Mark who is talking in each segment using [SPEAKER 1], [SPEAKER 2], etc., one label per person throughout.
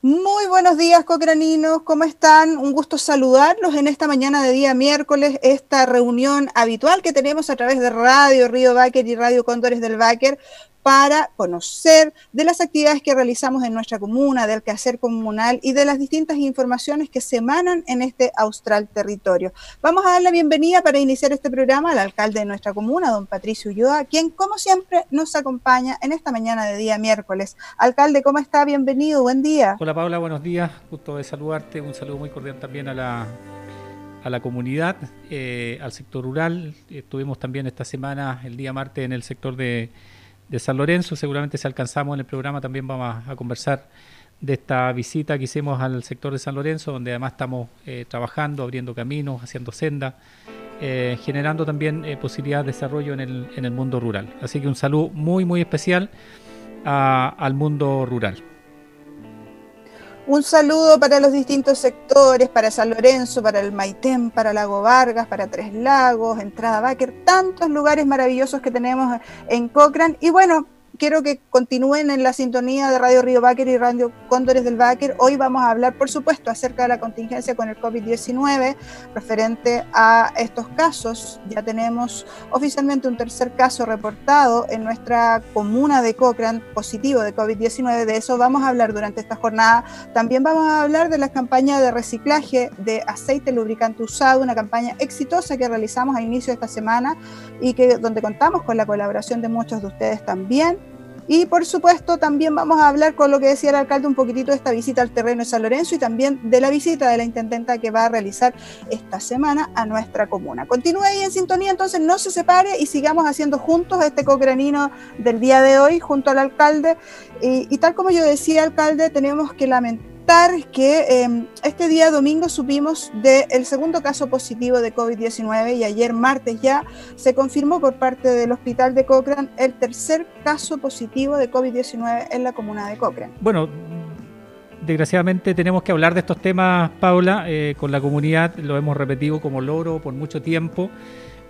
[SPEAKER 1] Muy buenos días, cocraninos, ¿cómo están? Un gusto saludarlos en esta mañana de día miércoles, esta reunión habitual que tenemos a través de Radio Río Báquer y Radio Cóndores del Báquer para conocer de las actividades que realizamos en nuestra comuna, del quehacer comunal y de las distintas informaciones que se emanan en este austral territorio. Vamos a dar la bienvenida para iniciar este programa al alcalde de nuestra comuna, don Patricio Ulloa, quien como siempre nos acompaña en esta mañana de día miércoles. Alcalde, ¿cómo está? Bienvenido, buen día.
[SPEAKER 2] Paula, buenos días, gusto de saludarte, un saludo muy cordial también a la a la comunidad, eh, al sector rural. Estuvimos también esta semana, el día martes, en el sector de de San Lorenzo. Seguramente si alcanzamos en el programa también vamos a, conversar de esta visita que hicimos al sector de San Lorenzo, donde además estamos eh, trabajando, abriendo caminos, haciendo sendas, eh, generando también eh, posibilidades de desarrollo en el, en el, mundo rural. Así que un saludo muy, muy especial al mundo rural.
[SPEAKER 1] Un saludo para los distintos sectores, para San Lorenzo, para el Maitén, para Lago Vargas, para Tres Lagos, Entrada Báquer, tantos lugares maravillosos que tenemos en Cochrane. Y bueno, quiero que continúen en la sintonía de Radio Río Báquer y Radio Cóndores del Báquer. Hoy vamos a hablar, por supuesto, acerca de la contingencia con el COVID-19 referente a estos casos. Ya tenemos oficialmente un tercer caso reportado en nuestra comuna de Cochrane positivo de COVID-19. De eso vamos a hablar durante esta jornada. También vamos a hablar de la campaña de reciclaje de aceite lubricante usado, una campaña exitosa que realizamos a inicio de esta semana y que donde contamos con la colaboración de muchos de ustedes también. Y por supuesto también vamos a hablar con lo que decía el alcalde un poquitito de esta visita al terreno de San Lorenzo y también de la visita de la intendenta que va a realizar esta semana a nuestra comuna. Continúe ahí en sintonía, entonces no se separe y sigamos haciendo juntos este cocranino del día de hoy junto al alcalde. Y, y tal como yo decía, alcalde, tenemos que lamentar que em, este día domingo supimos del segundo caso positivo de COVID-19 y ayer martes ya se confirmó por parte del hospital de Cochrane el tercer caso positivo de COVID-19 en la comuna de Cochrane.
[SPEAKER 2] Bueno, desgraciadamente tenemos que hablar de estos temas, Paula, eh, con la comunidad, lo hemos repetido como loro por mucho tiempo.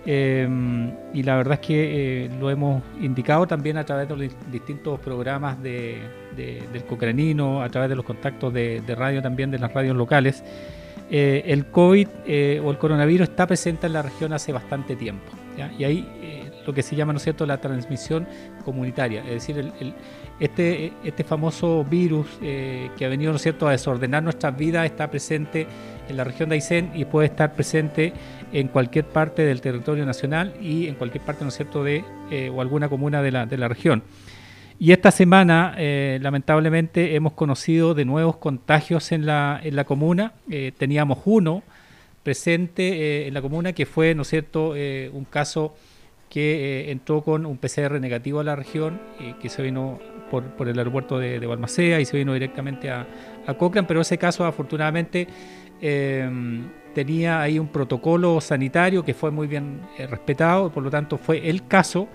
[SPEAKER 2] Em, y la verdad es que eh, lo hemos indicado también a través de los distintos programas de, del Cocranino, a través de los contactos de, radio también de las radios locales. Eh, el COVID eh, o el coronavirus está presente en la región hace bastante tiempo. Y ahí lo que se llama, ¿no es cierto?, la transmisión comunitaria. Es decir, el, este, este famoso virus que ha venido, ¿no es cierto?, a desordenar nuestras vidas está presente en la región de Aysén y puede estar presente en cualquier parte del territorio nacional y en cualquier parte, ¿no es cierto?, de eh, o alguna comuna de la, de la región. Y esta semana, eh, lamentablemente, hemos conocido de nuevos contagios en la, en la comuna. Eh, teníamos uno presente en la comuna que fue, ¿no es cierto?, un caso que entró con un PCR negativo a la región, y que se vino por, por el aeropuerto de, de, y se vino directamente a, a Cochrane, pero ese caso afortunadamente tenía ahí un protocolo sanitario que fue muy bien eh, respetado, por lo tanto fue el caso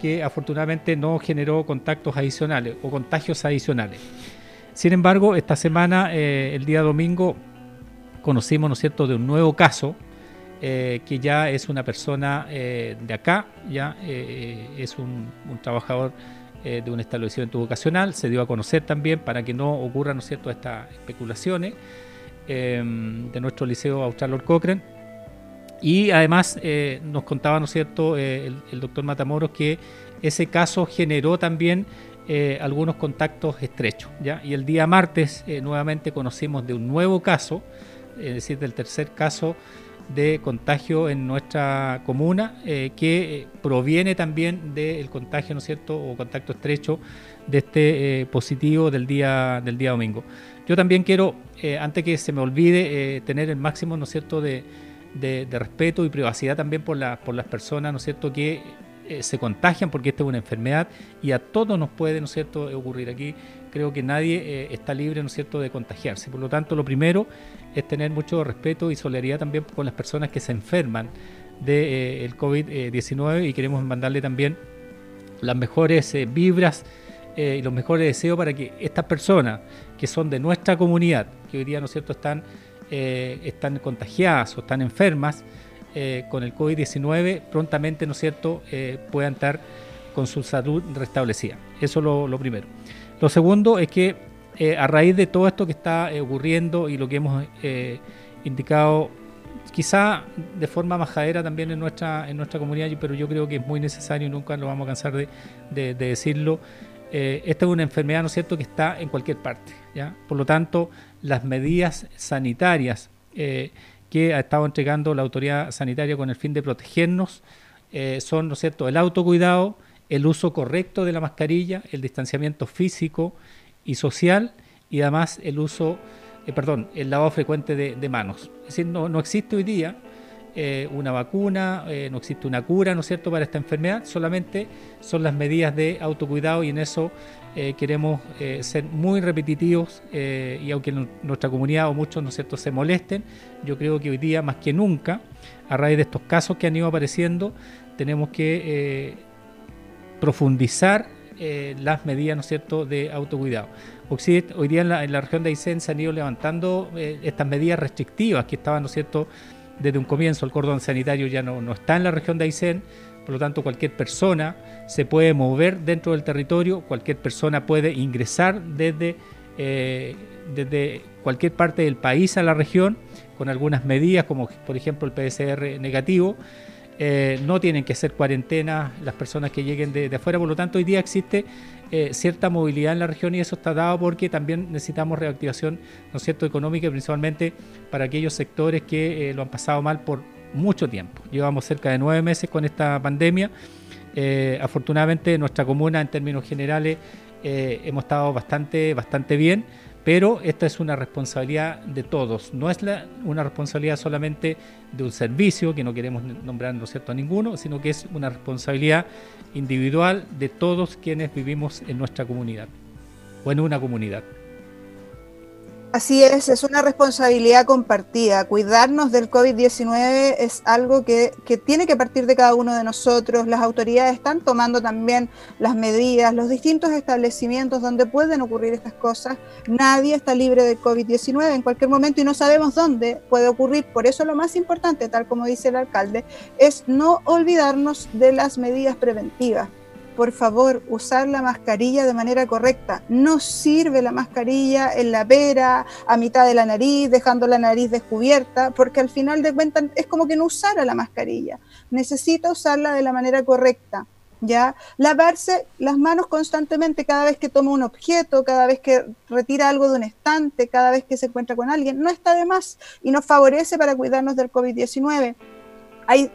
[SPEAKER 2] que afortunadamente no generó contactos adicionales o contagios adicionales. Sin embargo, esta semana, eh, el día domingo, conocimos, ¿no cierto?, de un nuevo caso, eh, que ya es una persona de acá, ya es un, trabajador de un establecimiento vocacional, se dio a conocer también para que no ocurran, ¿no cierto?, estas especulaciones. Em, de nuestro liceo Austral Lord Cochrane. Y además eh, nos contaba, ¿no cierto?, eh, el, doctor Matamoros que ese caso generó también eh, algunos contactos estrechos. ¿ya? Y el día martes nuevamente conocimos de un nuevo caso, es decir, del tercer caso de contagio en nuestra comuna, que proviene también del contagio, ¿no es cierto?, o contacto estrecho de este positivo del día, del día domingo. Yo también quiero, eh, antes que se me olvide, eh, tener el máximo, ¿no es cierto?, de, respeto y privacidad también por, las personas, ¿no es cierto?, que eh, se contagian porque esta es una enfermedad y a todos nos puede, ¿no es cierto?, ocurrir aquí. Creo que nadie está libre, ¿no es cierto?, de contagiarse. Por lo tanto, lo primero es tener mucho respeto y solidaridad también con las personas que se enferman del de, COVID-19 y queremos mandarle también las mejores vibras y los mejores deseos para que estas personas que son de nuestra comunidad, que hoy día, ¿no cierto?, están, eh, están contagiadas o están enfermas eh, con el COVID-19, prontamente, ¿no cierto?, eh, puedan estar con su salud restablecida. Eso es lo, primero. Lo segundo es que eh, a raíz de todo esto que está eh, ocurriendo y lo que hemos eh, indicado, quizá de forma majadera también en nuestra, en nuestra comunidad, pero yo creo que es muy necesario y nunca lo vamos a cansar de, decirlo. Esta es una enfermedad, ¿no es cierto?, que está en cualquier parte. ¿ya? Por lo tanto, las medidas sanitarias que ha estado entregando la autoridad sanitaria con el fin de protegernos son, ¿no es cierto?, el autocuidado, el uso correcto de la mascarilla, el distanciamiento físico, y social y además el uso, eh, perdón, el lavado frecuente de, manos. Es decir, no existe hoy día eh, una vacuna, eh, no existe una cura, ¿no es cierto?, para esta enfermedad, solamente son las medidas de autocuidado y en eso queremos ser muy repetitivos y aunque nuestra comunidad o muchos, ¿no es cierto?, se molesten, yo creo que hoy día más que nunca, a raíz de estos casos que han ido apareciendo, tenemos que profundizar eh, las medidas, ¿no es cierto?, de autocuidado. Hoy día en la, región de Aysén se han ido levantando eh, estas medidas restrictivas que estaban, ¿no es cierto?, desde un comienzo. El cordón sanitario ya no, está en la región de Aysén, por lo tanto cualquier persona se puede mover dentro del territorio, cualquier persona puede ingresar desde, eh, desde cualquier parte del país a la región con algunas medidas como por ejemplo el PSR negativo eh, no tienen que hacer cuarentena las personas que lleguen de, afuera, por lo tanto hoy día existe eh, cierta movilidad en la región y eso está dado porque también necesitamos reactivación ¿no cierto? económica, principalmente para aquellos sectores que eh, lo han pasado mal por mucho tiempo. Llevamos cerca de nueve meses con esta pandemia. afortunadamente nuestra comuna en términos generales hemos estado bastante, bastante bien pero esta es una responsabilidad de todos, no es una responsabilidad solamente de un servicio, que no queremos nombrar ¿no cierto? a ninguno, sino que es una responsabilidad individual de todos quienes vivimos en nuestra comunidad o en una comunidad.
[SPEAKER 1] Así es, es una responsabilidad compartida. Cuidarnos del COVID-19 es algo que, tiene que partir de cada uno de nosotros. Las autoridades están tomando también las medidas, los distintos establecimientos donde pueden ocurrir estas cosas. Nadie está libre de COVID-19 en cualquier momento y no sabemos dónde puede ocurrir. Por eso lo más importante, tal como dice el alcalde, es no olvidarnos de las medidas preventivas por favor, usar la mascarilla de manera correcta. No sirve la mascarilla en la pera, a mitad de la nariz, dejando la nariz descubierta, porque al final de cuentas es como que no usara la mascarilla. Necesita usarla de la manera correcta. ¿Ya? Lavarse las manos constantemente cada vez que toma un objeto, cada vez que retira algo de un estante, cada vez que se encuentra con alguien, no está de más y nos favorece para cuidarnos del COVID-19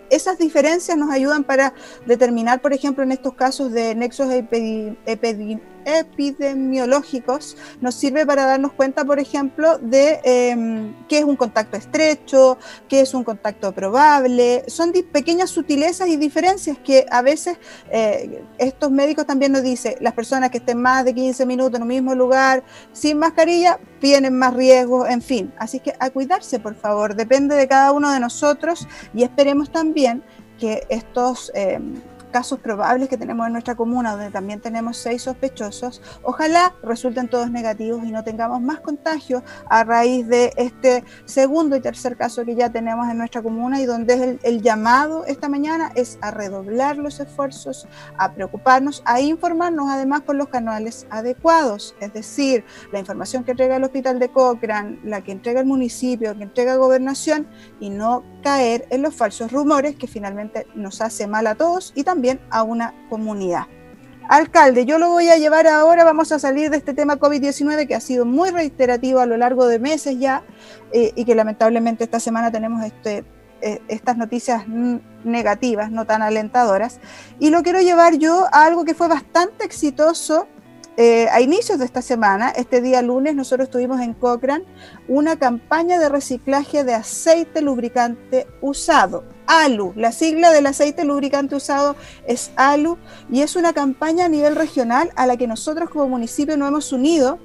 [SPEAKER 1] esas diferencias nos ayudan para determinar, por ejemplo, en estos casos de nexos epidemiológicos, nos sirve para darnos cuenta, por ejemplo, de em, qué es un contacto estrecho, qué es un contacto probable. Son pequeñas sutilezas y diferencias que a veces eh, estos médicos también nos dicen, las personas que estén más de 15 minutos en un mismo lugar sin mascarilla tienen más riesgos, en fin. Así que a cuidarse, por favor, depende de cada uno de nosotros y esperemos también que estos... Em, casos probables que tenemos en nuestra comuna, donde también tenemos seis sospechosos, ojalá resulten todos negativos y no tengamos más contagios a raíz de este segundo y tercer caso que ya tenemos en nuestra comuna y donde el, llamado esta mañana es a redoblar los esfuerzos, a preocuparnos, a informarnos además por los canales adecuados, es decir, la información que entrega el hospital de Cochrane, la que entrega el municipio, que entrega gobernación y no caer en los falsos rumores que finalmente nos hace mal a todos y también a una comunidad. Alcalde, yo lo voy a llevar ahora, vamos a salir de este tema COVID-19 que ha sido muy reiterativo a lo largo de meses ya eh, y que lamentablemente esta semana tenemos este, eh, estas noticias negativas, no tan alentadoras. Y lo quiero llevar yo a algo que fue bastante exitoso eh, a inicios de esta semana, este día lunes, nosotros tuvimos en Cochrane una campaña de reciclaje de aceite lubricante usado. ALU, la sigla del aceite lubricante usado es ALU y es una campaña a nivel regional a la que nosotros como municipio nos hemos unido,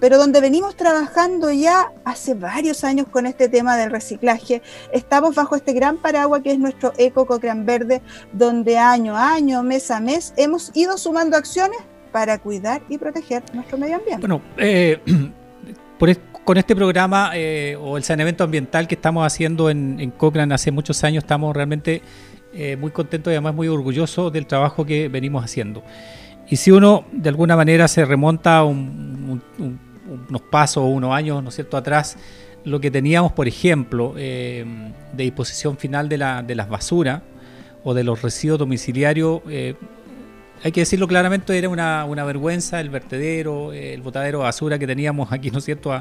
[SPEAKER 1] pero donde venimos trabajando ya hace varios años con este tema del reciclaje. Estamos bajo este gran paraguas que es nuestro Eco Verde, donde año a año, mes a mes, hemos ido sumando acciones para cuidar y proteger nuestro medio ambiente.
[SPEAKER 2] Bueno, eh, con este programa eh, o el saneamiento ambiental que estamos haciendo en, en Cochrane hace muchos años, estamos realmente eh, muy contentos y además muy orgullosos del trabajo que venimos haciendo. Y si uno de alguna manera se remonta un, unos pasos o unos años, ¿no es cierto?, atrás, lo que teníamos, por ejemplo, de disposición final de, la, de las basuras o de los residuos domiciliarios, hay que decirlo claramente, era una, vergüenza el vertedero, el botadero de basura que teníamos aquí, ¿no es cierto?,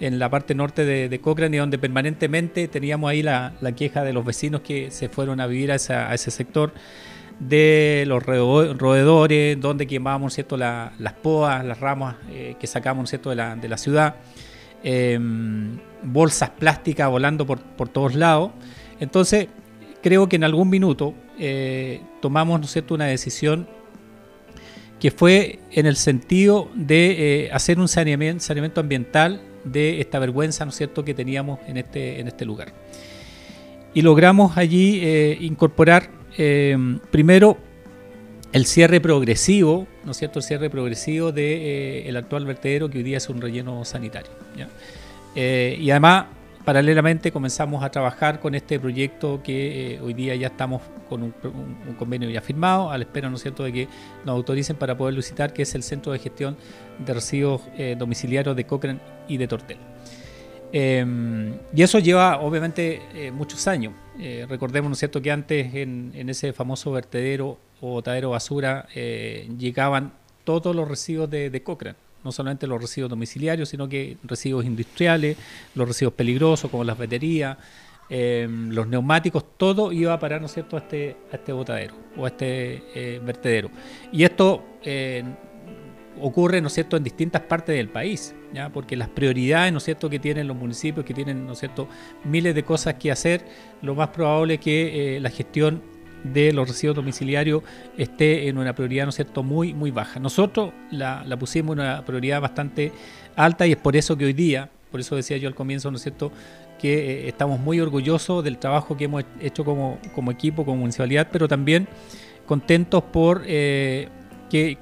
[SPEAKER 2] en la parte norte de, de Cochrane, donde permanentemente teníamos ahí la, queja de los vecinos que se fueron a vivir a, ese sector, de los roedores, donde quemábamos ¿cierto? las poas, las ramas eh, que sacamos ¿cierto? De, la, de la ciudad, em, bolsas plásticas volando por, por todos lados. Entonces, creo que en algún minuto eh, tomamos ¿no es cierto? una decisión que fue en el sentido de eh, hacer un saneamiento, ambiental de esta vergüenza, ¿no es cierto?, que teníamos en este, en este lugar. Y logramos allí eh, incorporar eh, primero el cierre progresivo, ¿no es cierto?, el cierre progresivo del el actual vertedero que hoy día es un relleno sanitario. y además paralelamente comenzamos a trabajar con este proyecto que eh, hoy día ya estamos con un, convenio ya firmado, a la espera, ¿no cierto?, de que nos autoricen para poder visitar, que es el Centro de Gestión de Residuos eh, Domiciliarios de Cochrane y de Tortel. Em, y eso lleva, obviamente, eh, muchos años. recordemos, ¿no cierto?, que antes en, ese famoso vertedero o botadero basura llegaban todos los residuos de, de Cochrane no solamente los residuos domiciliarios, sino que residuos industriales, los residuos peligrosos como las baterías, em, los neumáticos, todo iba a parar, ¿no es cierto?, a este, a este botadero o a este eh, vertedero. Y esto eh, ocurre, ¿no es cierto?, en distintas partes del país, ¿ya? porque las prioridades, ¿no es cierto?, que tienen los municipios, que tienen, ¿no es cierto?, miles de cosas que hacer, lo más probable es que eh, la gestión de los residuos domiciliarios esté en una prioridad, ¿no es cierto?, muy, muy baja. Nosotros la, pusimos en una prioridad bastante alta y es por eso que hoy día, por eso decía yo al comienzo, ¿no es cierto?, que eh, estamos muy orgullosos del trabajo que hemos hecho como, como equipo, como municipalidad, pero también contentos por eh, que,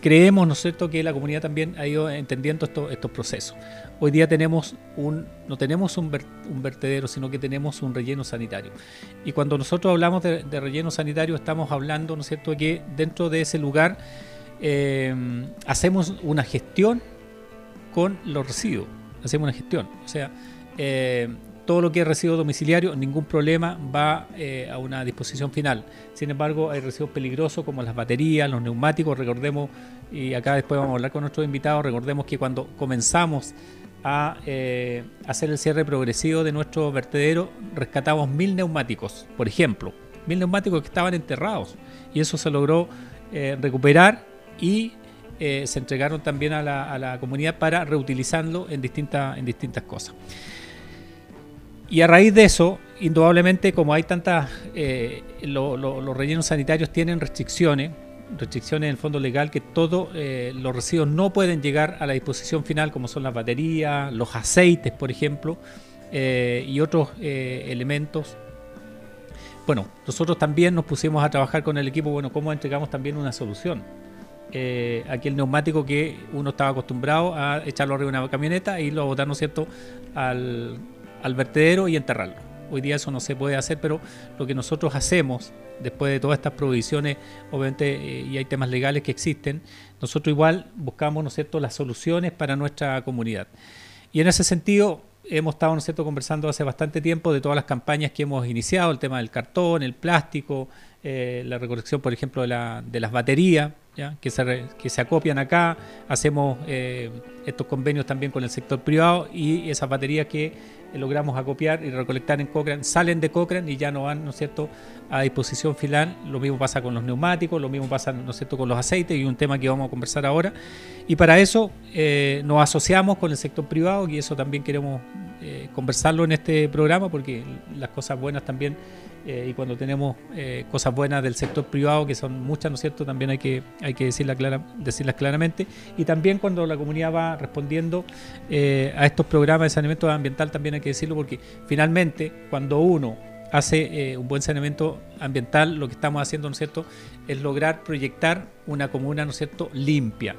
[SPEAKER 2] creemos, ¿no es cierto?, que la comunidad también ha ido entendiendo estos procesos. Hoy día tenemos un, no tenemos un, vertedero, sino que tenemos un relleno sanitario. Y cuando nosotros hablamos de, relleno sanitario, estamos hablando, ¿no es cierto?, que dentro de ese lugar eh, hacemos una gestión con los residuos. Hacemos una gestión. O sea, eh, todo lo que es residuo domiciliario, ningún problema, va eh, a una disposición final. Sin embargo, hay residuos peligrosos como las baterías, los neumáticos. Recordemos, y acá después vamos a hablar con nuestros invitados, recordemos que cuando comenzamos a eh, hacer el cierre progresivo de nuestro vertedero, rescatamos mil neumáticos, por ejemplo, mil neumáticos que estaban enterrados y eso se logró eh, recuperar y se entregaron también a la, comunidad para reutilizarlo en, distintas en distintas cosas. Y a raíz de eso, indudablemente, como hay tantas, los rellenos sanitarios tienen restricciones, restricciones en el fondo legal que todos eh, los residuos no pueden llegar a la disposición final, como son las baterías, los aceites, por ejemplo, eh, y otros eh, elementos. Bueno, nosotros también nos pusimos a trabajar con el equipo, bueno, cómo entregamos también una solución. aquel neumático que uno estaba acostumbrado a echarlo arriba de una camioneta e irlo a botar, ¿no es cierto?, al, al vertedero y enterrarlo. Hoy día eso no se puede hacer, pero lo que nosotros hacemos después de todas estas provisiones, obviamente, eh, y hay temas legales que existen, nosotros igual buscamos, ¿no las soluciones para nuestra comunidad. Y en ese sentido, hemos estado, ¿no es conversando hace bastante tiempo de todas las campañas que hemos iniciado, el tema del cartón, el plástico, eh, la recolección, por ejemplo, de las baterías, Que, se que se acopian acá, hacemos eh, estos convenios también con el sector privado y esas baterías que logramos acopiar y recolectar en Cochrane, salen de Cochrane y ya no van, ¿no es cierto?, a disposición final. Lo mismo pasa con los neumáticos, lo mismo pasa, ¿no es cierto?, con los aceites y un tema que vamos a conversar ahora. Y para eso eh, nos asociamos con el sector privado y eso también queremos eh, conversarlo en este programa porque las cosas buenas también eh, y cuando tenemos cosas buenas del sector privado, que son muchas, ¿no cierto?, también hay que, hay que decirlas, clara, decirlas claramente. Y también cuando la comunidad va respondiendo a estos programas de saneamiento ambiental, también hay que decirlo porque finalmente cuando uno hace un buen saneamiento ambiental, lo que estamos haciendo, ¿no es cierto?, es lograr proyectar una comuna, ¿no es cierto?, limpia,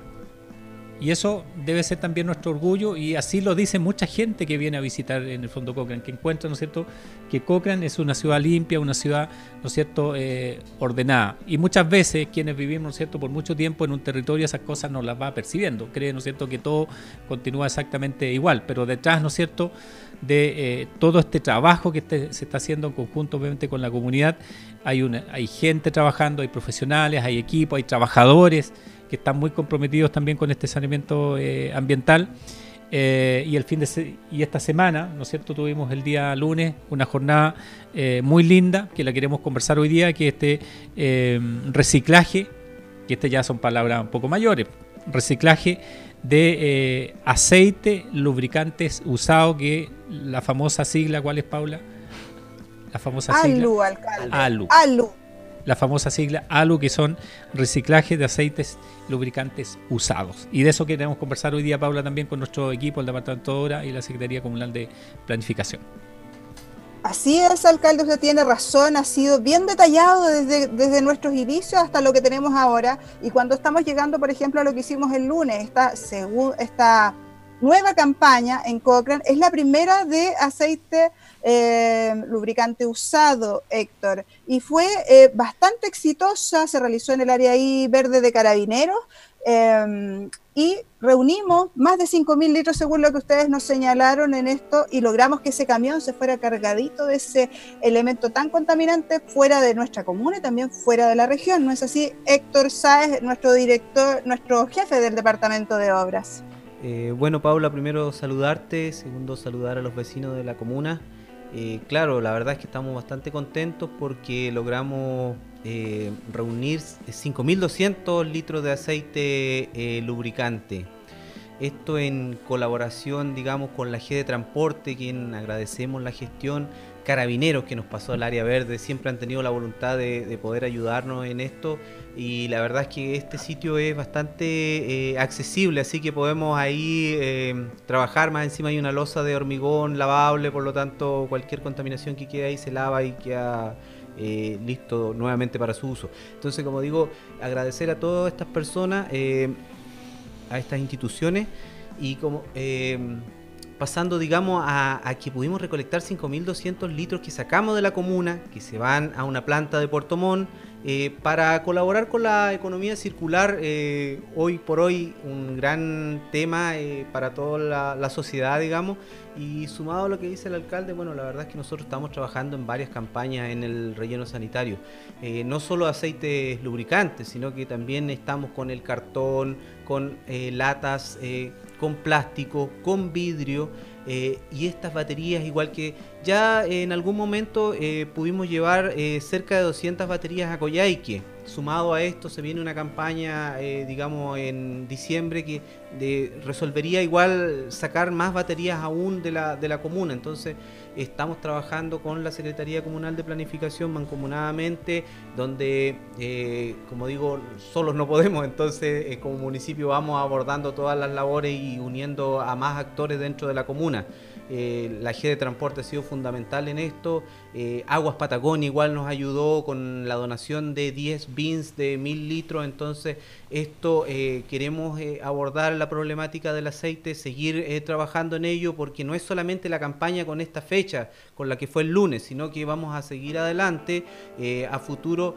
[SPEAKER 2] Y eso debe ser también nuestro orgullo y así lo dice mucha gente que viene a visitar en el fondo Cochrane, que encuentra, ¿no cierto?, que Cochrane es una ciudad limpia, una ciudad, ¿no es cierto?, eh, ordenada. Y muchas veces quienes vivimos, ¿no es cierto?, por mucho tiempo en un territorio esas cosas no las va percibiendo. Creen, ¿no es cierto?, que todo continúa exactamente igual, pero detrás, ¿no es cierto?, de eh, todo este trabajo que este, se está haciendo en conjunto obviamente con la comunidad, hay, una, hay gente trabajando, hay profesionales, hay equipos, hay trabajadores, que están muy comprometidos también con este saneamiento eh, ambiental. Eh, y el fin de y esta semana, ¿no es cierto? Tuvimos el día lunes una jornada eh, muy linda que la queremos conversar hoy día, que este reciclaje, que este ya son palabras un poco mayores, reciclaje de aceite, lubricantes usados, que la famosa sigla, ¿cuál es Paula?
[SPEAKER 1] La famosa sigla. Alcalde.
[SPEAKER 2] ALU. ALU la famosa sigla ALU, que son reciclaje de aceites lubricantes usados. Y de eso queremos conversar hoy día, Paula, también con nuestro equipo, el Departamento de Obra y la Secretaría Comunal de Planificación.
[SPEAKER 1] Así es, alcalde, usted tiene razón, ha sido bien detallado desde, desde nuestros inicios hasta lo que tenemos ahora. Y cuando estamos llegando, por ejemplo, a lo que hicimos el lunes, esta, esta nueva campaña en Cochrane es la primera de aceite eh, lubricante usado, Héctor, y fue eh, bastante exitosa, se realizó en el área ahí verde de carabineros em, y reunimos más de 5.000 litros según lo que ustedes nos señalaron en esto y logramos que ese camión se fuera cargadito de ese elemento tan contaminante fuera de nuestra comuna y también fuera de la región. ¿No es así? Héctor Sáez, nuestro director, nuestro jefe del Departamento de Obras.
[SPEAKER 3] Eh, bueno, Paula, primero saludarte, segundo saludar a los vecinos de la comuna. Eh, claro, la verdad es que estamos bastante contentos porque logramos eh, reunir 5.200 litros de aceite eh, lubricante. Esto en colaboración, digamos, con la G de Transporte, quien agradecemos la gestión, Carabineros que nos pasó al área verde, siempre han tenido la voluntad de, poder ayudarnos en esto y la verdad es que este sitio es bastante accesible, así que podemos ahí trabajar, más encima hay una losa de hormigón lavable, por lo tanto cualquier contaminación que quede ahí se lava y queda... Eh, listo nuevamente para su uso. Entonces, como digo, agradecer a todas estas personas, a estas instituciones y como pasando, digamos, a, que pudimos recolectar 5.200 litros que sacamos de la comuna, que se van a una planta de Puerto Montt, eh, para colaborar con la economía circular, eh, hoy por hoy un gran tema eh, para toda la, sociedad, digamos, y sumado a lo que dice el alcalde, bueno, la verdad es que nosotros estamos trabajando en varias campañas en el relleno sanitario, no solo aceites lubricantes, sino que también estamos con el cartón, con latas, con plástico, con vidrio, eh, y estas baterías, igual que ya en algún momento eh, pudimos llevar eh, cerca de 200 baterías a Coyhaique. Sumado a esto se viene una campaña, digamos, en diciembre que resolvería igual sacar más baterías aún de la, de la comuna. Entonces estamos trabajando con la Secretaría Comunal de Planificación mancomunadamente, donde, como digo, solos no podemos. Entonces como municipio vamos abordando todas las labores y uniendo a más actores dentro de la comuna. Eh, la G de Transporte ha sido fundamental en esto. Eh, Aguas Patagonia igual nos ayudó con la donación de 10 bins de 1000 litros. Entonces, esto eh, queremos abordar la problemática del aceite, seguir trabajando en ello, porque no es solamente la campaña con esta fecha, con la que fue el lunes, sino que vamos a seguir adelante a futuro,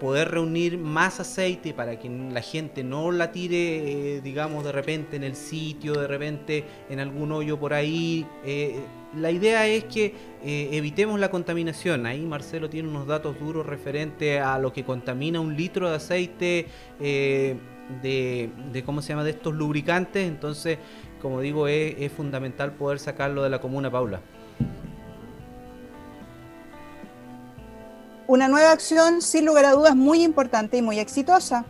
[SPEAKER 3] poder reunir más aceite para que la gente no la tire, digamos, de repente en el sitio, de repente en algún hoyo por ahí eh, la idea es que eh, evitemos la contaminación. Ahí Marcelo tiene unos datos duros referente a lo que contamina un litro de aceite eh, de, cómo se llama de estos lubricantes. Entonces, como digo, es fundamental poder sacarlo de la comuna, Paula.
[SPEAKER 1] Una nueva acción, sin lugar a dudas, muy importante y muy exitosa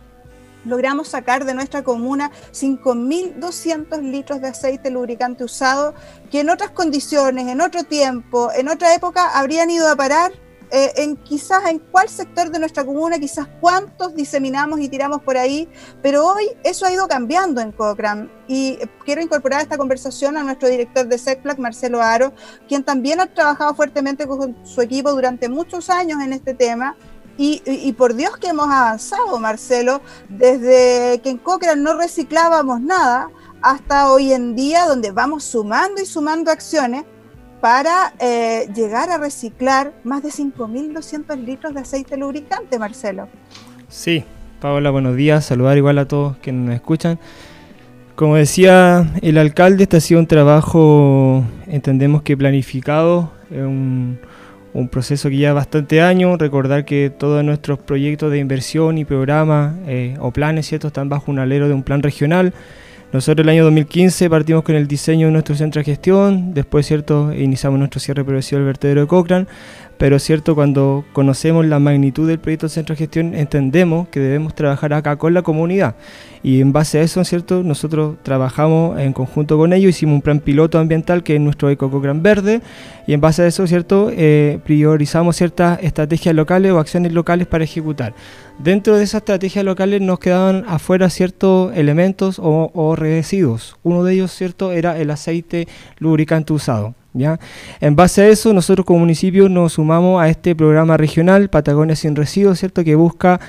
[SPEAKER 1] logramos sacar de nuestra comuna 5.200 litros de aceite lubricante usado que en otras condiciones, en otro tiempo, en otra época habrían ido a parar eh, en quizás en cuál sector de nuestra comuna, quizás cuántos diseminamos y tiramos por ahí, pero hoy eso ha ido cambiando en Cochrane y quiero incorporar a esta conversación a nuestro director de SECPLAC, Marcelo Aro, quien también ha trabajado fuertemente con su equipo durante muchos años en este tema Y, por Dios que hemos avanzado, Marcelo, desde que en Cochrane no reciclábamos nada hasta hoy en día, donde vamos sumando y sumando acciones para eh, llegar a reciclar más de 5.200 litros de aceite lubricante, Marcelo.
[SPEAKER 4] Sí, Paola, buenos días. Saludar igual a todos que nos escuchan. Como decía el alcalde, este ha sido un trabajo, entendemos que planificado, un, un proceso que lleva bastante años. Recordar que todos nuestros proyectos de inversión y programas eh, o planes ¿cierto? están bajo un alero de un plan regional. Nosotros el año 2015 partimos con el diseño de nuestro centro de gestión, después cierto iniciamos nuestro cierre progresivo del vertedero de Cochrane, pero cierto, cuando conocemos la magnitud del proyecto Centro de Gestión, entendemos que debemos trabajar acá con la comunidad. Y en base a eso, ¿cierto? nosotros trabajamos en conjunto con ellos, hicimos un plan piloto ambiental que es nuestro Eco Gran Verde, y en base a eso, ¿cierto? Eh, priorizamos ciertas estrategias locales o acciones locales para ejecutar. Dentro de esas estrategias locales nos quedaban afuera ciertos elementos o, o residuos. Uno de ellos, ¿cierto?, era el aceite lubricante usado. ¿Ya? En base a eso, nosotros como municipio nos sumamos a este programa regional Patagonia sin residuos, ¿cierto? que busca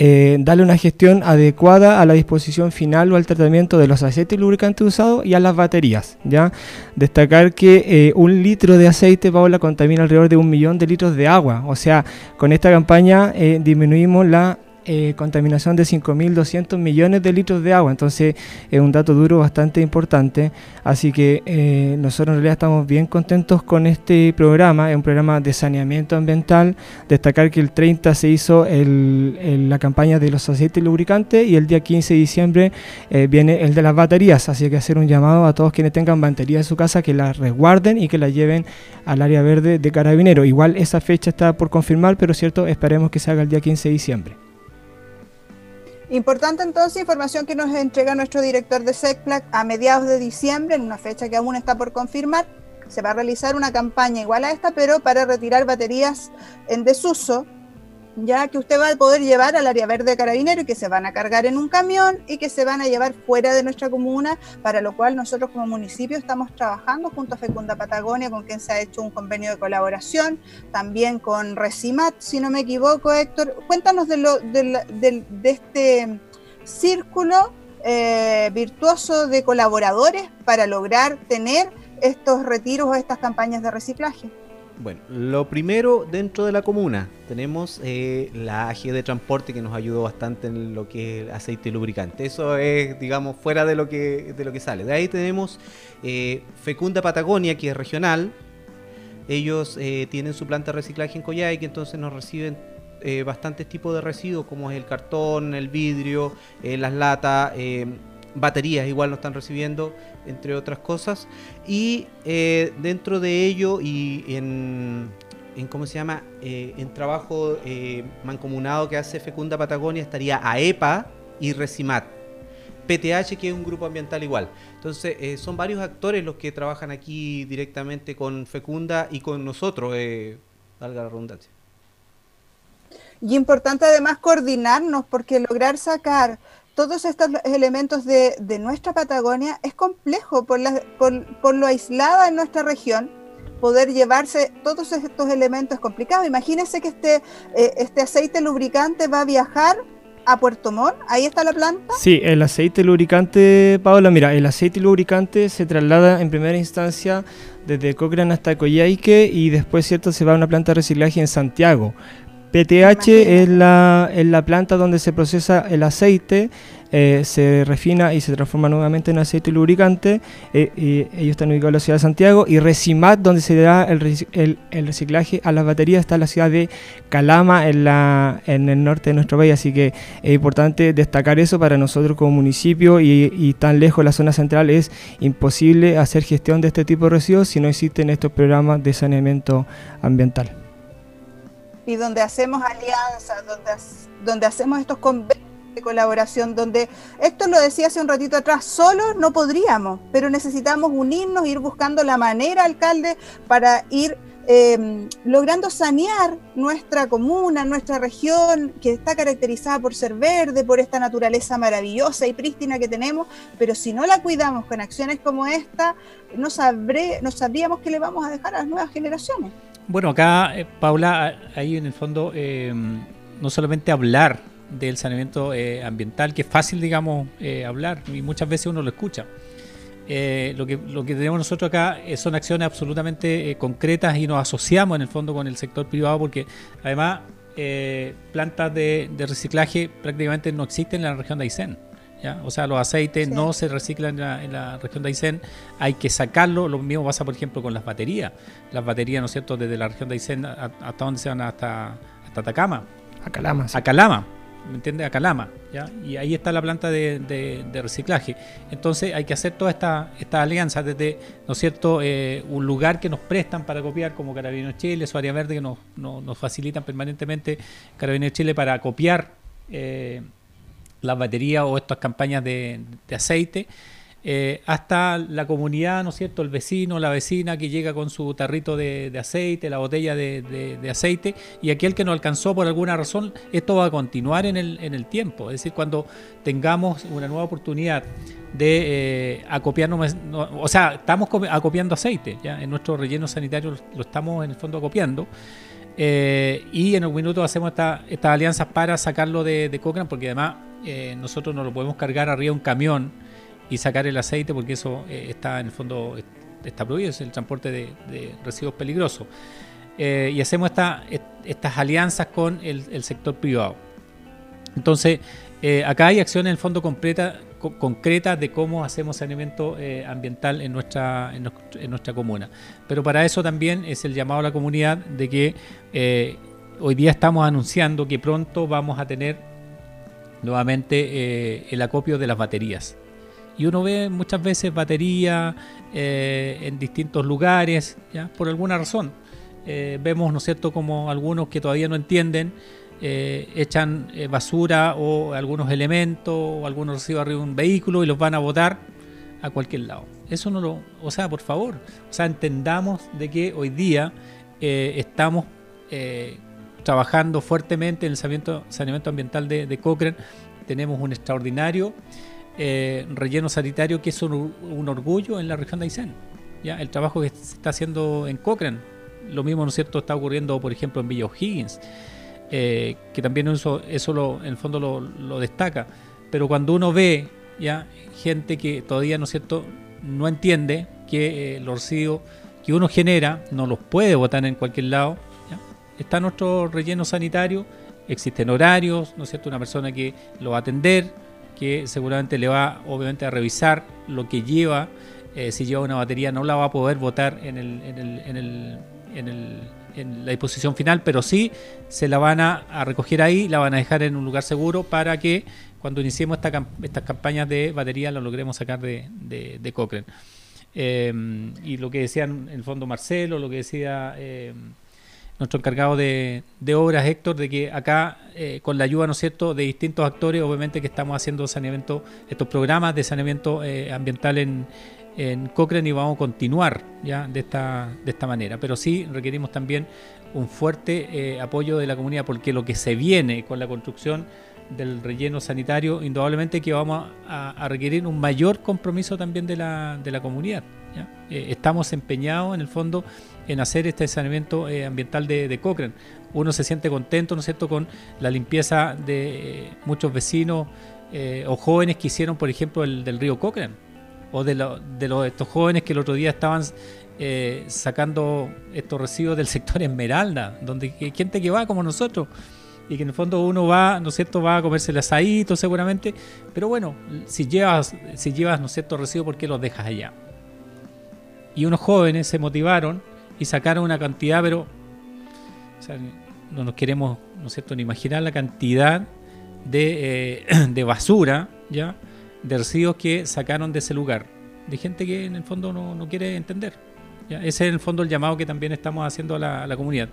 [SPEAKER 4] eh, darle una gestión adecuada a la disposición final o al tratamiento de los aceites lubricantes usados y a las baterías. ¿ya? Destacar que eh, un litro de aceite, Paola, contamina alrededor de un millón de litros de agua. O sea, con esta campaña eh, disminuimos la eh, contaminación de 5.200 millones de litros de agua. Entonces es un dato duro bastante importante. Así que eh, nosotros en realidad estamos bien contentos con este programa. Es un programa de saneamiento ambiental. Destacar que el 30 se hizo la campaña de los aceites lubricantes y el día 15 de diciembre eh, viene el de las baterías. Así que hacer un llamado a todos quienes tengan baterías en su casa que las resguarden y que las lleven al área verde de carabinero. Igual esa fecha está por confirmar, pero cierto, esperemos que se haga el día 15 de diciembre.
[SPEAKER 1] Importante entonces información que nos entrega nuestro director de SECPLAC a mediados de diciembre, en una fecha que aún está por confirmar. Se va a realizar una campaña igual a esta, pero para retirar baterías en desuso ya que usted va a poder llevar al área verde de carabinero y que se van a cargar en un camión y que se van a llevar fuera de nuestra comuna, para lo cual nosotros como municipio estamos trabajando junto a Fecunda Patagonia, con quien se ha hecho un convenio de colaboración, también con Recimat, si no me equivoco, Héctor. Cuéntanos de, lo, de, este círculo eh, virtuoso de colaboradores para lograr tener estos retiros o estas campañas de reciclaje.
[SPEAKER 3] Bueno, lo primero dentro de la comuna tenemos eh, la AG de transporte que nos ayudó bastante en lo que es aceite lubricante. Eso es, digamos, fuera de lo que, de lo que sale. De ahí tenemos eh, Fecunda Patagonia, que es regional. Ellos eh, tienen su planta de reciclaje en Coyhaique, entonces nos reciben bastantes tipos de residuos, como es el cartón, el vidrio, las latas baterías igual nos están recibiendo, entre otras cosas. Y eh, dentro de ello y en, en ¿cómo se llama? Eh, en trabajo eh, mancomunado que hace Fecunda Patagonia estaría AEPA y Recimat. PTH, que es un grupo ambiental igual. Entonces, son varios actores los que trabajan aquí directamente con Fecunda y con nosotros, valga la redundancia.
[SPEAKER 1] Y importante además coordinarnos, porque lograr sacar todos estos elementos de, nuestra Patagonia es complejo por, por, lo aislada en nuestra región. Poder llevarse todos estos elementos es complicado. Imagínense que este, eh, este aceite lubricante va a viajar a Puerto Montt, ahí está la planta.
[SPEAKER 4] Sí, el aceite lubricante, Paola, mira, el aceite lubricante se traslada en primera instancia desde Cochrane hasta Coyhaique y después, cierto, se va a una planta de reciclaje en Santiago. PTH es la, es la planta donde se procesa el aceite, eh, se refina y se transforma nuevamente en aceite lubricante. Eh, y ellos están ubicados en la ciudad de Santiago. Y Recimat, donde se da el, el, reciclaje a las baterías, está en la ciudad de Calama, en, la, en el norte de nuestro país. Así que es importante destacar eso para nosotros como municipio y, y tan lejos la zona central es imposible hacer gestión de este tipo de residuos si no existen estos programas de saneamiento ambiental
[SPEAKER 1] y donde hacemos alianzas, donde, donde hacemos estos convenios de colaboración, donde esto lo decía hace un ratito atrás, solo no podríamos, pero necesitamos unirnos, ir buscando la manera, alcalde, para ir em, logrando sanear nuestra comuna, nuestra región, que está caracterizada por ser verde, por esta naturaleza maravillosa y prístina que tenemos, pero si no la cuidamos con acciones como esta, no, sabré, no sabríamos qué le vamos a dejar a las nuevas generaciones.
[SPEAKER 2] Bueno, acá, eh, Paula, ahí en el fondo, eh, no solamente hablar del saneamiento ambiental, que es fácil, digamos, hablar, y muchas veces uno lo escucha. lo, que, lo que tenemos nosotros acá son acciones absolutamente concretas y nos asociamos en el fondo con el sector privado porque además plantas de, de, reciclaje prácticamente no existen en la región de Aysén. O sea, los aceites no se reciclan en la, región de Aysén, hay que sacarlo. Lo mismo pasa, por ejemplo, con las baterías. Las baterías, ¿no es cierto?, desde la región de Aysén hasta donde se van hasta, hasta Atacama.
[SPEAKER 4] A Calama.
[SPEAKER 2] A Calama, ¿me entiendes? A Calama, ¿ya? Y ahí está la planta de, reciclaje. Entonces hay que hacer toda esta, esta alianza desde, ¿no es cierto?, eh, un lugar que nos prestan para copiar, como Carabineros Chile, su área verde, que nos, nos, facilitan permanentemente Carabineros Chile para copiar. Eh, las baterías o estas campañas de, aceite, eh, hasta la comunidad, ¿no es cierto? El vecino, la vecina que llega con su tarrito de, aceite, la botella de, aceite, y aquel que no alcanzó por alguna razón, esto va a continuar en el, en el tiempo. Es decir, cuando tengamos una nueva oportunidad de eh, acopiarnos, o sea, estamos acopiando aceite, ya en nuestro relleno sanitario lo, estamos en el fondo acopiando. Eh, y en un minuto hacemos estas esta alianzas para sacarlo de, de Cochrane, porque además eh, nosotros no lo podemos cargar arriba de un camión y sacar el aceite porque eso eh, está en el fondo está prohibido, es el transporte de, residuos peligrosos. Eh, y hacemos esta, estas alianzas con el, sector privado. Entonces, acá hay acciones en el fondo concreta, concretas de cómo hacemos saneamiento ambiental en nuestra, en, nuestra comuna. Pero para eso también es el llamado a la comunidad de que hoy día estamos anunciando que pronto vamos a tener nuevamente eh, el acopio de las baterías. Y uno ve muchas veces baterías eh, en distintos lugares, por alguna razón. Eh, vemos, ¿no es cierto?, como algunos que todavía no entienden echan basura o algunos elementos o algunos residuos arriba un vehículo y los van a botar a cualquier lado. Eso no lo, o sea, por favor, o sea, entendamos de que hoy día estamos trabajando fuertemente en el saneamiento, ambiental de, Cochrane. Tenemos un extraordinario eh, relleno sanitario que es un, orgullo en la región de Aysén. ¿ya? El trabajo que se está haciendo en Cochrane. Lo mismo, ¿no cierto?, está ocurriendo, por ejemplo, en Villa O'Higgins, eh, que también eso, eso lo, en el fondo lo, destaca. Pero cuando uno ve ya gente que todavía, ¿no cierto?, no entiende que eh, los residuos que uno genera no los puede botar en cualquier lado, está nuestro relleno sanitario, existen horarios, ¿no es cierto? Una persona que lo va a atender, que seguramente le va obviamente a revisar lo que lleva, eh, si lleva una batería no la va a poder votar en, el, en, el, en, el, en, el, en la disposición final, pero sí se la van a, recoger ahí, la van a dejar en un lugar seguro para que cuando iniciemos esta, estas campañas de batería lo logremos sacar de, de, Cochrane. Eh, y lo que decían en el fondo Marcelo, lo que decía... Eh, nuestro encargado de, obras, Héctor, de que acá, eh, con la ayuda, ¿no cierto?, de distintos actores, obviamente que estamos haciendo saneamiento, estos programas de saneamiento eh, ambiental en, en Cochrane y vamos a continuar ya de esta, de esta manera. Pero sí requerimos también un fuerte eh, apoyo de la comunidad, porque lo que se viene con la construcción del relleno sanitario, indudablemente que vamos a, requerir un mayor compromiso también de la, de la comunidad. estamos empeñados, en el fondo, en hacer este saneamiento eh, ambiental de, Cochrane. Uno se siente contento, ¿no es cierto?, con la limpieza de eh, muchos vecinos eh, o jóvenes que hicieron, por ejemplo, el del río Cochrane, o de, de los, estos jóvenes que el otro día estaban sacando estos residuos del sector Esmeralda, donde hay gente que va como nosotros y que en el fondo uno va, ¿no es cierto?, va a comerse el asadito seguramente, pero bueno, si llevas, si llevas, ¿no es cierto?, residuos, ¿por qué los dejas allá? Y unos jóvenes se motivaron y sacaron una cantidad, pero no nos queremos, ¿no es cierto?, ni imaginar la cantidad de, eh, de, basura, ¿ya?, de residuos que sacaron de ese lugar, de gente que en el fondo no, quiere entender. ¿ya? Ese es en el fondo el llamado que también estamos haciendo a la, comunidad.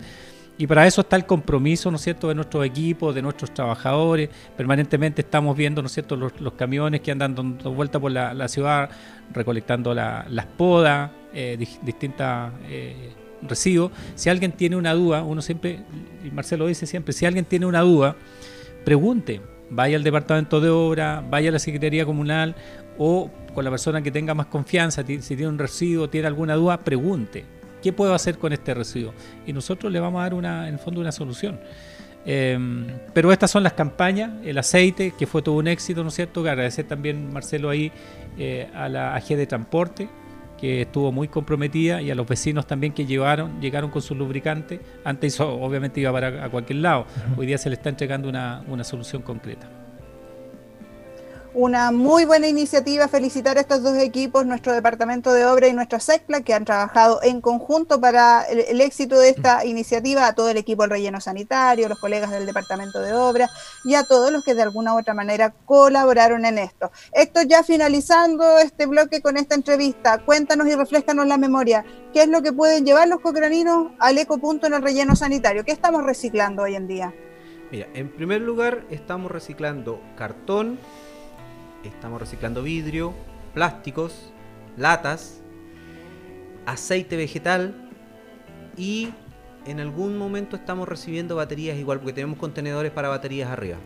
[SPEAKER 2] Y para eso está el compromiso, ¿no es cierto?, de nuestros equipos, de nuestros trabajadores. Permanentemente estamos viendo, ¿no cierto?, los, camiones que andan dando vuelta por la, ciudad, recolectando las podas, eh, distintas eh. Si alguien tiene una duda, uno siempre, y Marcelo dice siempre, si alguien tiene una duda, pregunte, vaya al departamento de obra, vaya a la Secretaría Comunal o con la persona que tenga más confianza, si tiene un residuo, tiene alguna duda, pregunte, ¿qué puedo hacer con este residuo? Y nosotros le vamos a dar una, en el fondo una solución. Em, pero estas son las campañas, el aceite, que fue todo un éxito, ¿no es cierto? agradecer también, Marcelo, ahí eh, a la AG de Transporte, que estuvo muy comprometida, y a los vecinos también que llevaron, llegaron con sus lubricantes. Antes obviamente iba para a cualquier lado. Hoy día se le está entregando una, una solución concreta
[SPEAKER 1] una muy buena iniciativa. Felicitar a estos dos equipos, nuestro Departamento de Obra y nuestra SECPLA, que han trabajado en conjunto para el, éxito de esta iniciativa, a todo el equipo del relleno sanitario, los colegas del Departamento de Obra y a todos los que de alguna u otra manera colaboraron en esto. Esto ya finalizando este bloque con esta entrevista, cuéntanos y refrescanos la memoria. ¿Qué es lo que pueden llevar los cocraninos al ecopunto en el relleno sanitario? ¿Qué estamos reciclando hoy en día?
[SPEAKER 3] Mira, en primer lugar estamos reciclando cartón, estamos reciclando vidrio, plásticos, latas, aceite vegetal y en algún momento estamos recibiendo baterías igual porque tenemos contenedores para baterías arriba.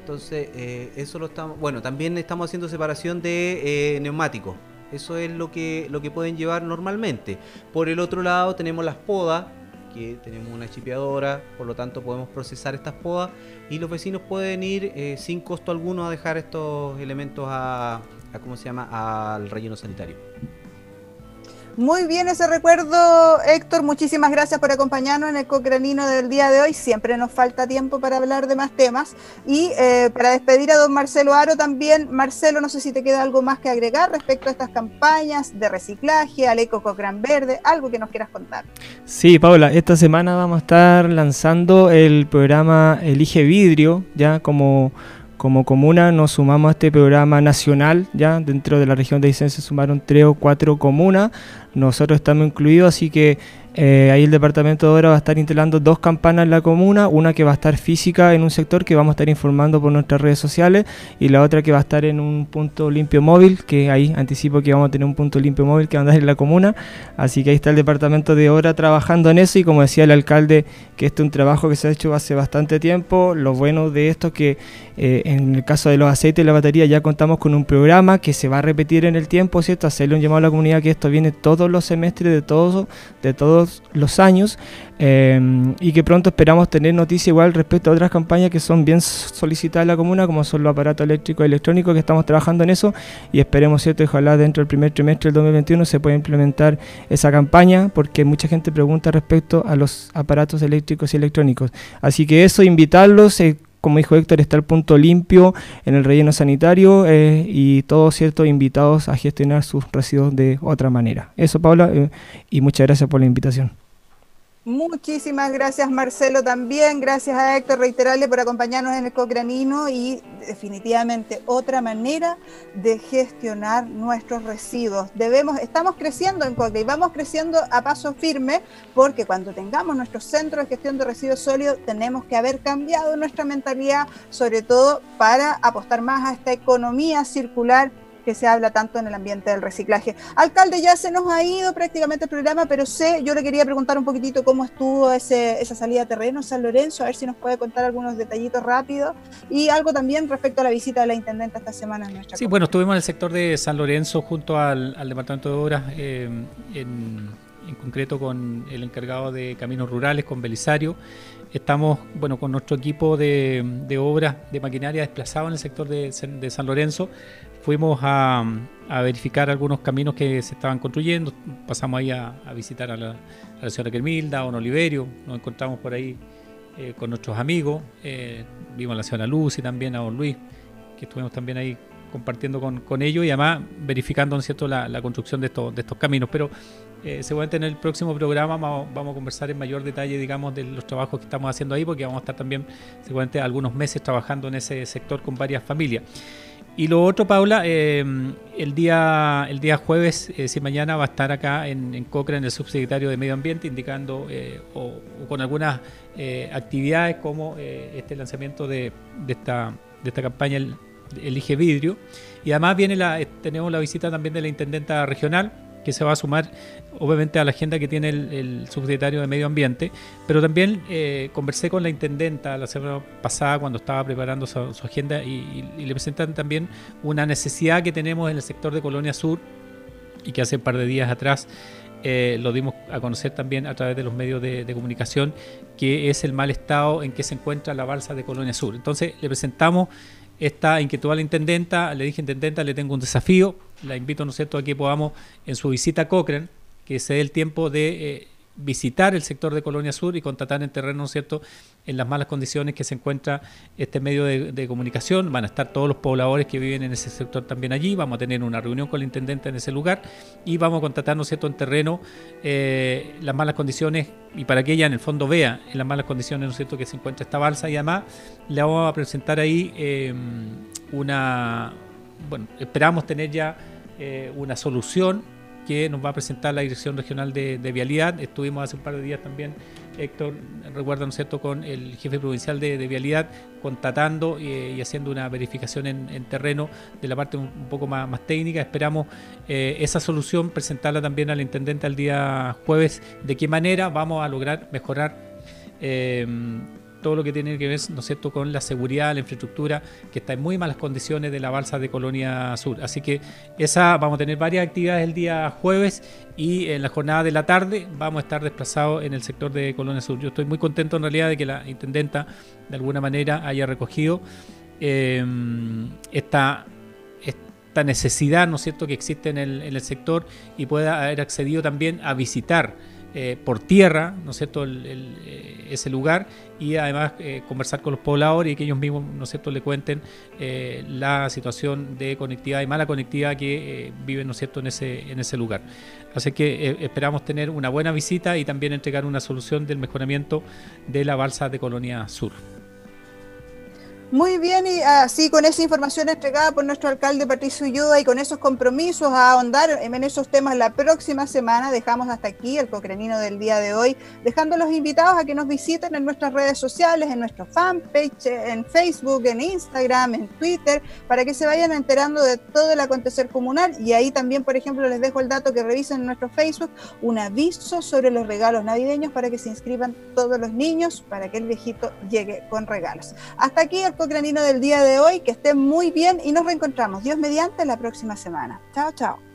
[SPEAKER 3] Entonces, eh, eso lo estamos. Bueno, también estamos haciendo separación de eh, neumáticos. Eso es lo que, lo que pueden llevar normalmente. Por el otro lado, tenemos las podas, que tenemos una chipeadora, por lo tanto podemos procesar estas podas y los vecinos pueden ir eh, sin costo alguno a dejar estos elementos a, a ¿cómo se llama? al relleno sanitario.
[SPEAKER 1] Muy bien ese recuerdo, Héctor. Muchísimas gracias por acompañarnos en el Cocranino del día de hoy. Siempre nos falta tiempo para hablar de más temas. Y eh, para despedir a don Marcelo Aro también, Marcelo, no sé si te queda algo más que agregar respecto a estas campañas de reciclaje, al Eco Verde, algo que nos quieras contar.
[SPEAKER 4] Sí, Paula, esta semana vamos a estar lanzando el programa Elige Vidrio, ya como como comuna nos sumamos a este programa nacional, ya dentro de la región de se sumaron tres o cuatro comunas, nosotros estamos incluidos, así que eh, ahí el departamento de obra va a estar instalando dos campanas en la comuna, una que va a estar física en un sector que vamos a estar informando por nuestras redes sociales y la otra que va a estar en un punto limpio móvil, que ahí anticipo que vamos a tener un punto limpio móvil que va a andar en la comuna, así que ahí está el departamento de obra trabajando en eso y como decía el alcalde que este es un trabajo que se ha hecho hace bastante tiempo, lo bueno de esto es que eh, en el caso de los aceites y la batería ya contamos con un programa que se va a repetir en el tiempo, ¿cierto? Hacerle un llamado a la comunidad que esto viene todos los semestres de todos, de los años eh, y que pronto esperamos tener noticia igual respecto a otras campañas que son bien solicitadas en la comuna, como son los aparatos eléctricos y electrónicos, que estamos trabajando en eso y esperemos, ¿cierto? Ojalá dentro del primer trimestre del 2021 se pueda implementar esa campaña, porque mucha gente pregunta respecto a los aparatos eléctricos y electrónicos. Así que eso, invitarlos. Eh, como dijo Héctor, está el punto limpio en el relleno sanitario eh, y todos ciertos invitados a gestionar sus residuos de otra manera. Eso, Paula, eh, y muchas gracias por la invitación.
[SPEAKER 1] Muchísimas gracias Marcelo también, gracias a Héctor, reiterarle por acompañarnos en el Cocranino y definitivamente otra manera de gestionar nuestros residuos. Debemos, estamos creciendo en Coca y vamos creciendo a paso firme porque cuando tengamos nuestro centro de gestión de residuos sólidos tenemos que haber cambiado nuestra mentalidad, sobre todo para apostar más a esta economía circular que se habla tanto en el ambiente del reciclaje. Alcalde, ya se nos ha ido prácticamente el programa, pero sé, yo le quería preguntar un poquitito cómo estuvo ese, esa salida de terreno en San Lorenzo, a ver si nos puede contar algunos detallitos rápidos y algo también respecto a la visita de la intendenta esta semana en nuestra
[SPEAKER 2] Sí, bueno, estuvimos en el sector de San Lorenzo junto al, Departamento de Obras, eh, en, en concreto con el encargado de Caminos Rurales, con Belisario. Estamos bueno, con nuestro equipo de, de obras de maquinaria desplazado en el sector de, de San Lorenzo, fuimos a, verificar algunos caminos que se estaban construyendo, pasamos ahí a, visitar a la, señora Quermilda, a Don Oliverio, nos encontramos por ahí eh, con nuestros amigos, eh, vimos a la señora Lucy también, a Don Luis, que estuvimos también ahí compartiendo con, ellos y además verificando ¿no cierto? La, construcción de estos, de estos caminos. Pero eh, seguramente en el próximo programa vamos, vamos, a conversar en mayor detalle, digamos, de los trabajos que estamos haciendo ahí, porque vamos a estar también seguramente algunos meses trabajando en ese sector con varias familias. Y lo otro, Paula, eh, el, día, el día jueves, eh, si mañana va a estar acá en, en Cochrane el subsecretario de Medio Ambiente indicando eh, o, con algunas actividades como este lanzamiento de, de, esta, de esta campaña Elige Vidrio. Y además viene la, tenemos la visita también de la intendenta regional que se va a sumar obviamente a la agenda que tiene el, subsecretario de Medio Ambiente, pero también eh, conversé con la intendenta la semana pasada cuando estaba preparando su, agenda y, le presentan también una necesidad que tenemos en el sector de Colonia Sur y que hace un par de días atrás eh, lo dimos a conocer también a través de los medios de, comunicación, que es el mal estado en que se encuentra la balsa de Colonia Sur. Entonces le presentamos esta inquietud a la intendenta, le dije intendenta, le tengo un desafío, la invito, ¿no es cierto?, a que podamos en su visita a Cochrane, que se dé el tiempo de... Eh, visitar el sector de Colonia Sur y contratar en terreno, cierto?, en las malas condiciones que se encuentra este medio de, comunicación. Van a estar todos los pobladores que viven en ese sector también allí. Vamos a tener una reunión con el intendente en ese lugar y vamos a contratar, ¿no cierto?, en terreno eh, las malas condiciones y para que ella en el fondo vea en las malas condiciones, ¿no cierto?, que se encuentra esta balsa y además le vamos a presentar ahí eh, una, bueno, esperamos tener ya eh, una solución que nos va a presentar la Dirección Regional de, Vialidad. Estuvimos hace un par de días también, Héctor, recuerda, ¿no es cierto?, con el jefe provincial de, Vialidad, contatando y haciendo una verificación en, terreno de la parte un, poco más, técnica. Esperamos eh, esa solución presentarla también al intendente el día jueves. ¿De qué manera vamos a lograr mejorar? Eh, todo lo que tiene que ver ¿no cierto? con la seguridad, la infraestructura, que está en muy malas condiciones de la balsa de Colonia Sur. Así que esa vamos a tener varias actividades el día jueves y en la jornada de la tarde vamos a estar desplazados en el sector de Colonia Sur. Yo estoy muy contento en realidad de que la intendenta de alguna manera haya recogido eh, esta esta necesidad, ¿no es cierto?, que existe en el, en el sector y pueda haber accedido también a visitar eh, por tierra, ¿no cierto?, eh, ese lugar y además eh, conversar con los pobladores y que ellos mismos, ¿no cierto?, le cuenten la situación de conectividad y mala conectividad que viven, ¿no cierto?, en ese, en ese lugar. Así que esperamos tener una buena visita y también entregar una solución del mejoramiento de la balsa de Colonia Sur.
[SPEAKER 1] Muy bien, y así con esa información entregada por nuestro alcalde Patricio Ulloa y con esos compromisos a ahondar en esos temas la próxima semana, dejamos hasta aquí el cocrenino del día de hoy, dejando los invitados a que nos visiten en nuestras redes sociales, en nuestro fanpage, en Facebook, en Instagram, en Twitter, para que se vayan enterando de todo el acontecer comunal. Y ahí también, por ejemplo, les dejo el dato que revisen en nuestro Facebook, un aviso sobre los regalos navideños para que se inscriban todos los niños, para que el viejito llegue con regalos. Hasta aquí el granino del día de hoy. Que estén muy bien y nos reencontramos, Dios mediante, la próxima semana. Chao, chao.